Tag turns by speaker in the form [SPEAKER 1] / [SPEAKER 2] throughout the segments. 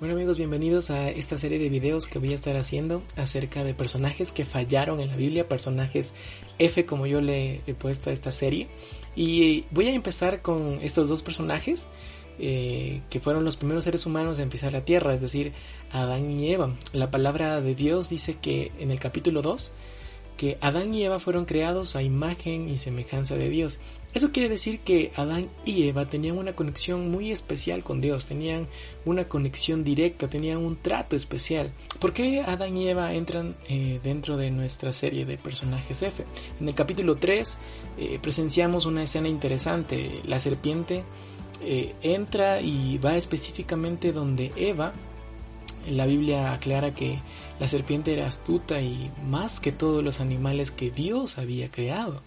[SPEAKER 1] Bueno amigos, bienvenidos a esta serie de videos que voy a estar haciendo acerca de personajes que fallaron en la Biblia, personajes F como yo le he puesto a esta serie. Y voy a empezar con estos dos personajes eh, que fueron los primeros seres humanos en pisar la tierra, es decir, Adán y Eva. La palabra de Dios dice que en el capítulo 2 que Adán y Eva fueron creados a imagen y semejanza de Dios. Eso quiere decir que Adán y Eva tenían una conexión muy especial con Dios, tenían una conexión directa, tenían un trato especial. ¿Por qué Adán y Eva entran eh, dentro de nuestra serie de personajes F? En el capítulo 3 eh, presenciamos una escena interesante. La serpiente eh, entra y va específicamente donde Eva la Biblia aclara que la serpiente era astuta y más que todos los animales que Dios había creado,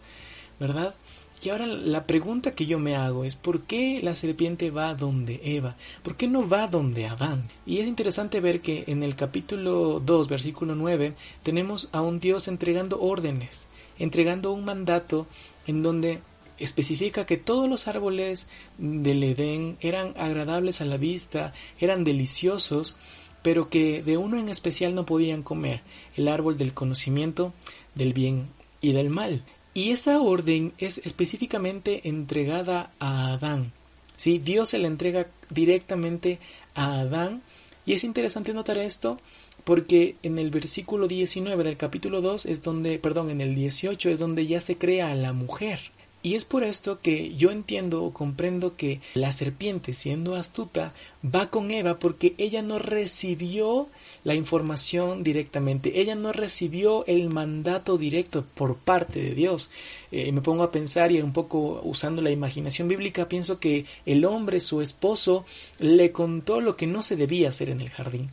[SPEAKER 1] ¿verdad? Y ahora la pregunta que yo me hago es ¿por qué la serpiente va donde Eva? ¿Por qué no va donde Adán? Y es interesante ver que en el capítulo 2, versículo 9, tenemos a un Dios entregando órdenes, entregando un mandato en donde especifica que todos los árboles del Edén eran agradables a la vista, eran deliciosos, pero que de uno en especial no podían comer, el árbol del conocimiento del bien y del mal. Y esa orden es específicamente entregada a Adán. ¿sí? Dios se la entrega directamente a Adán. Y es interesante notar esto porque en el versículo 19 del capítulo 2 es donde, perdón, en el 18 es donde ya se crea a la mujer. Y es por esto que yo entiendo o comprendo que la serpiente, siendo astuta, va con Eva porque ella no recibió la información directamente, ella no recibió el mandato directo por parte de Dios. Eh, me pongo a pensar y un poco usando la imaginación bíblica, pienso que el hombre, su esposo, le contó lo que no se debía hacer en el jardín.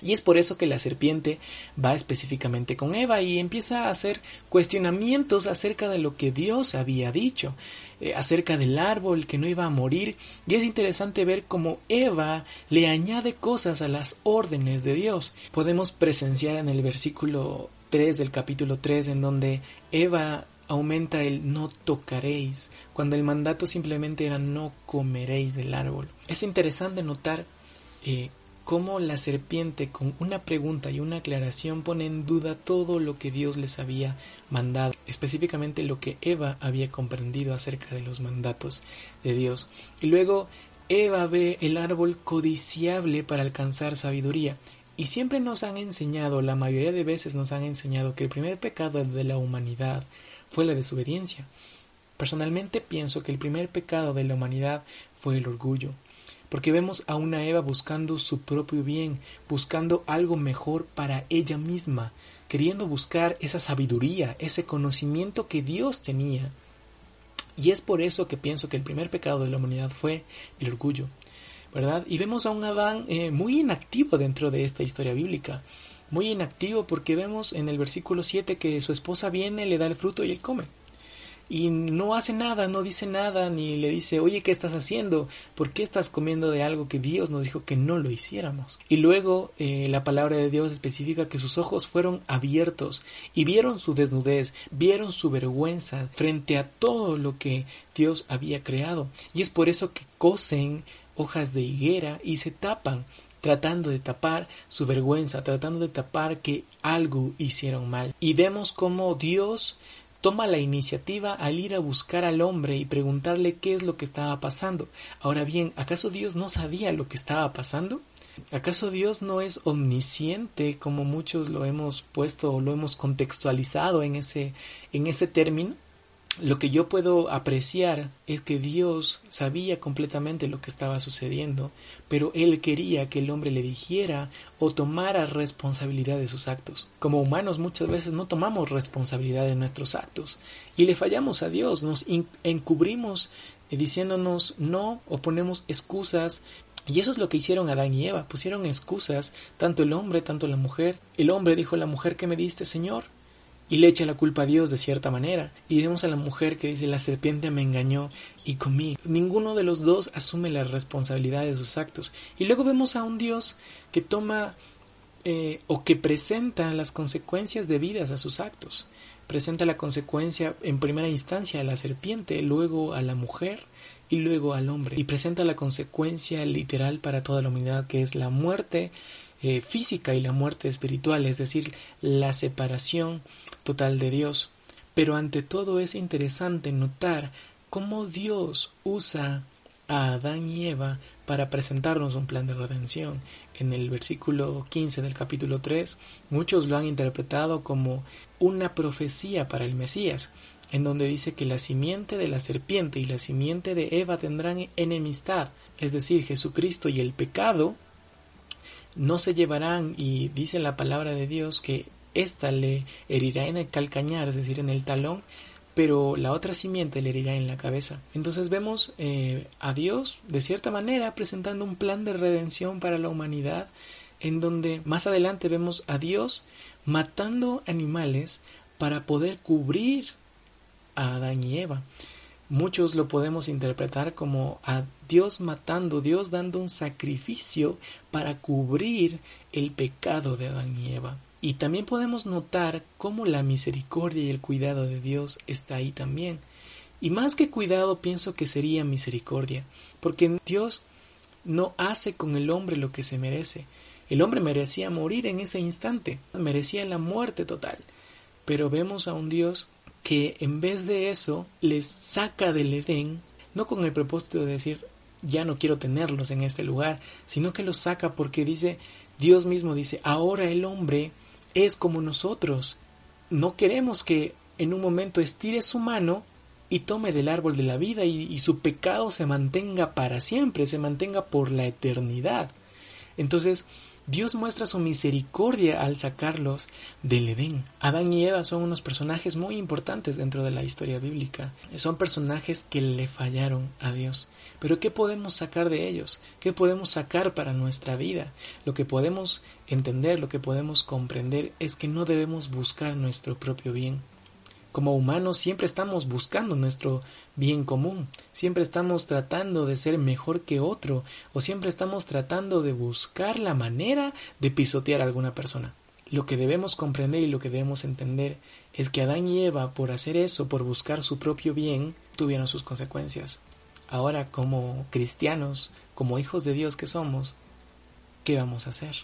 [SPEAKER 1] Y es por eso que la serpiente va específicamente con Eva y empieza a hacer cuestionamientos acerca de lo que Dios había dicho, eh, acerca del árbol que no iba a morir. Y es interesante ver cómo Eva le añade cosas a las órdenes de Dios. Podemos presenciar en el versículo 3 del capítulo 3 en donde Eva aumenta el no tocaréis, cuando el mandato simplemente era no comeréis del árbol. Es interesante notar eh, cómo la serpiente con una pregunta y una aclaración pone en duda todo lo que Dios les había mandado, específicamente lo que Eva había comprendido acerca de los mandatos de Dios. Y luego Eva ve el árbol codiciable para alcanzar sabiduría. Y siempre nos han enseñado, la mayoría de veces nos han enseñado que el primer pecado de la humanidad fue la desobediencia. Personalmente pienso que el primer pecado de la humanidad fue el orgullo porque vemos a una Eva buscando su propio bien, buscando algo mejor para ella misma, queriendo buscar esa sabiduría, ese conocimiento que Dios tenía. Y es por eso que pienso que el primer pecado de la humanidad fue el orgullo, ¿verdad? Y vemos a un Adán eh, muy inactivo dentro de esta historia bíblica, muy inactivo porque vemos en el versículo 7 que su esposa viene, le da el fruto y él come y no hace nada, no dice nada, ni le dice, oye, ¿qué estás haciendo? ¿Por qué estás comiendo de algo que Dios nos dijo que no lo hiciéramos? Y luego eh, la palabra de Dios especifica que sus ojos fueron abiertos y vieron su desnudez, vieron su vergüenza frente a todo lo que Dios había creado. Y es por eso que cosen hojas de higuera y se tapan tratando de tapar su vergüenza, tratando de tapar que algo hicieron mal. Y vemos cómo Dios toma la iniciativa al ir a buscar al hombre y preguntarle qué es lo que estaba pasando. Ahora bien, ¿acaso Dios no sabía lo que estaba pasando? ¿Acaso Dios no es omnisciente como muchos lo hemos puesto o lo hemos contextualizado en ese en ese término? Lo que yo puedo apreciar es que Dios sabía completamente lo que estaba sucediendo, pero Él quería que el hombre le dijera o tomara responsabilidad de sus actos. Como humanos muchas veces no tomamos responsabilidad de nuestros actos y le fallamos a Dios, nos encubrimos eh, diciéndonos no o ponemos excusas y eso es lo que hicieron Adán y Eva, pusieron excusas, tanto el hombre, tanto la mujer. El hombre dijo a la mujer que me diste, Señor, y le echa la culpa a Dios de cierta manera. Y vemos a la mujer que dice la serpiente me engañó y comí. Ninguno de los dos asume la responsabilidad de sus actos. Y luego vemos a un Dios que toma eh, o que presenta las consecuencias debidas a sus actos. Presenta la consecuencia en primera instancia a la serpiente, luego a la mujer y luego al hombre. Y presenta la consecuencia literal para toda la humanidad que es la muerte eh, física y la muerte espiritual, es decir, la separación total de Dios. Pero ante todo es interesante notar cómo Dios usa a Adán y Eva para presentarnos un plan de redención. En el versículo 15 del capítulo 3, muchos lo han interpretado como una profecía para el Mesías, en donde dice que la simiente de la serpiente y la simiente de Eva tendrán enemistad, es decir, Jesucristo y el pecado no se llevarán y dice la palabra de Dios que ésta le herirá en el calcañar, es decir, en el talón, pero la otra simiente le herirá en la cabeza. Entonces vemos eh, a Dios, de cierta manera, presentando un plan de redención para la humanidad, en donde más adelante vemos a Dios matando animales para poder cubrir a Adán y Eva. Muchos lo podemos interpretar como a Dios matando, Dios dando un sacrificio para cubrir el pecado de Adán y Eva. Y también podemos notar cómo la misericordia y el cuidado de Dios está ahí también. Y más que cuidado pienso que sería misericordia, porque Dios no hace con el hombre lo que se merece. El hombre merecía morir en ese instante, merecía la muerte total. Pero vemos a un Dios que en vez de eso les saca del Edén, no con el propósito de decir ya no quiero tenerlos en este lugar, sino que los saca porque dice, Dios mismo dice, ahora el hombre es como nosotros. No queremos que en un momento estire su mano y tome del árbol de la vida y, y, su pecado se mantenga para siempre, se mantenga por la eternidad. Entonces, Dios muestra su misericordia al sacarlos del Edén. Adán y Eva son unos personajes muy importantes dentro de la historia bíblica. Son personajes que le fallaron a Dios. Pero ¿qué podemos sacar de ellos? ¿Qué podemos sacar para nuestra vida? Lo que podemos entender, lo que podemos comprender es que no debemos buscar nuestro propio bien. Como humanos siempre estamos buscando nuestro bien común, siempre estamos tratando de ser mejor que otro o siempre estamos tratando de buscar la manera de pisotear a alguna persona. Lo que debemos comprender y lo que debemos entender es que Adán y Eva, por hacer eso, por buscar su propio bien, tuvieron sus consecuencias. Ahora, como cristianos, como hijos de Dios que somos, ¿qué vamos a hacer?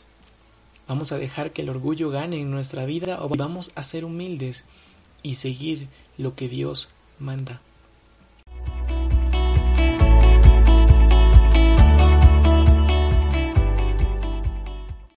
[SPEAKER 1] ¿Vamos a dejar que el orgullo gane en nuestra vida o vamos a ser humildes y seguir lo que Dios manda.